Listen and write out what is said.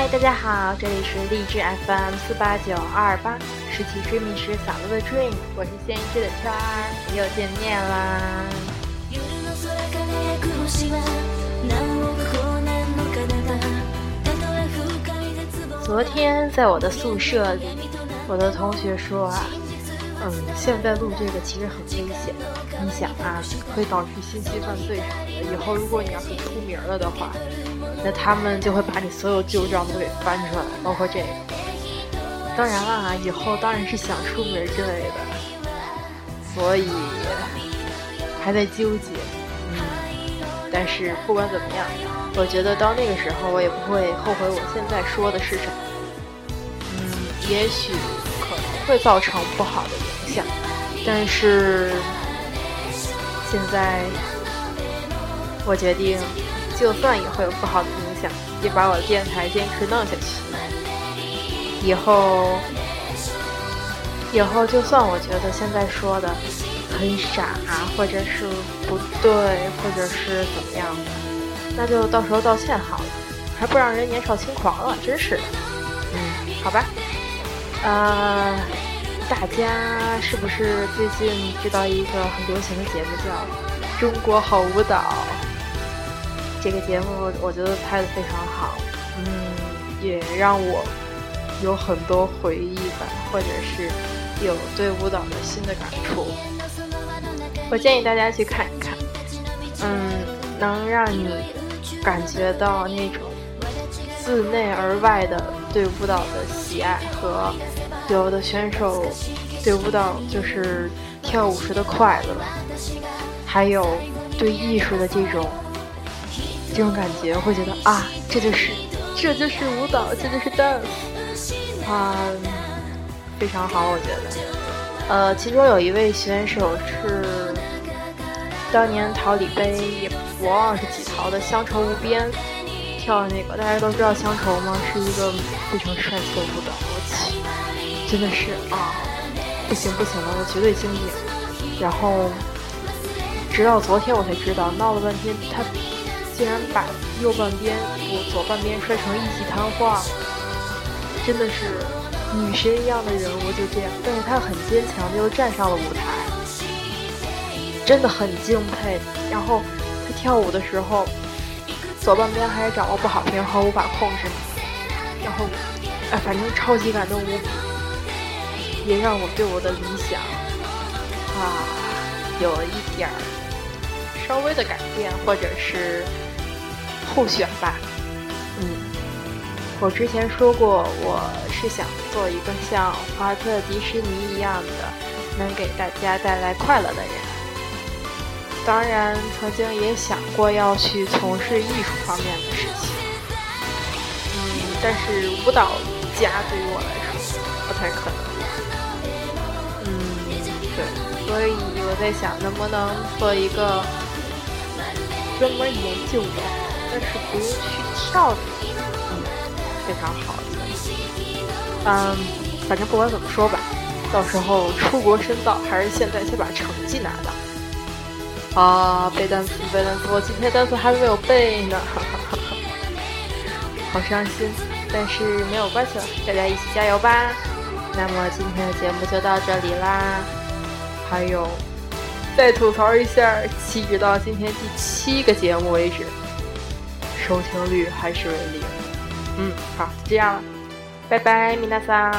嗨，大家好，这里是励志 FM 四八九二八，拾起追觅时小鹿的 dream，我是现一只的圈儿，又见面啦。昨天在我的宿舍里，我的同学说啊，嗯，现在录这个其实很危险，你想啊，会导致信息犯罪什么的，以后如果你要是出名了的话。那他们就会把你所有旧账都给翻出来，包括这个。当然了啊，以后当然是想出名之类的，所以还在纠结。嗯，但是不管怎么样，我觉得到那个时候，我也不会后悔我现在说的是什么。嗯，也许可会造成不好的影响，但是现在我决定。就算以后有不好的影响，也把我的电台坚持弄下去。以后，以后就算我觉得现在说的很傻，或者是不对，或者是怎么样的，那就到时候道歉好了，还不让人年少轻狂了，真是的。嗯，好吧。呃，大家是不是最近知道一个很流行的节目叫《中国好舞蹈》？这个节目我觉得拍的非常好，嗯，也让我有很多回忆吧，或者是有对舞蹈的新的感触。我建议大家去看一看，嗯，能让你感觉到那种自内而外的对舞蹈的喜爱和有的选手对舞蹈就是跳舞时的快乐，还有对艺术的这种。这种感觉会觉得啊，这就是，这就是舞蹈，这就是 dance，啊，非常好，我觉得。呃，其中有一位选手是当年桃李杯，也我忘是几桃的乡愁无边跳的那个，大家都知道乡愁吗？是一个非常帅气的舞蹈，我去，真的是啊，不行不行了，我绝对经典。然后直到昨天我才知道，闹了半天他。竟然把右半边不左半边摔成一级瘫痪，真的是女神一样的人物就这样，但是他很坚强的又站上了舞台，真的很敬佩。然后他跳舞的时候，左半边还是掌握不好平衡，无法控制，然后哎，反正超级感动无比，也让我对我的理想啊有了一点儿稍微的改变，或者是。候选吧，嗯，我之前说过，我是想做一个像华特迪士尼一样的，能给大家带来快乐的人。当然，曾经也想过要去从事艺术方面的事情，嗯，但是舞蹈家对于我来说不太可能。嗯，对，所以我在想，能不能做一个专门研究的。但是不用去跳的，嗯，非常好的，嗯，反正不管怎么说吧，到时候出国深造还是现在先把成绩拿到。啊，背单词，背单词，我今天单词还没有背呢，哈哈哈哈，好伤心，但是没有关系了，大家一起加油吧。那么今天的节目就到这里啦，还有再吐槽一下，截止到今天第七个节目为止。收听率还是为零，嗯，好，就这样了，拜拜，米娜桑。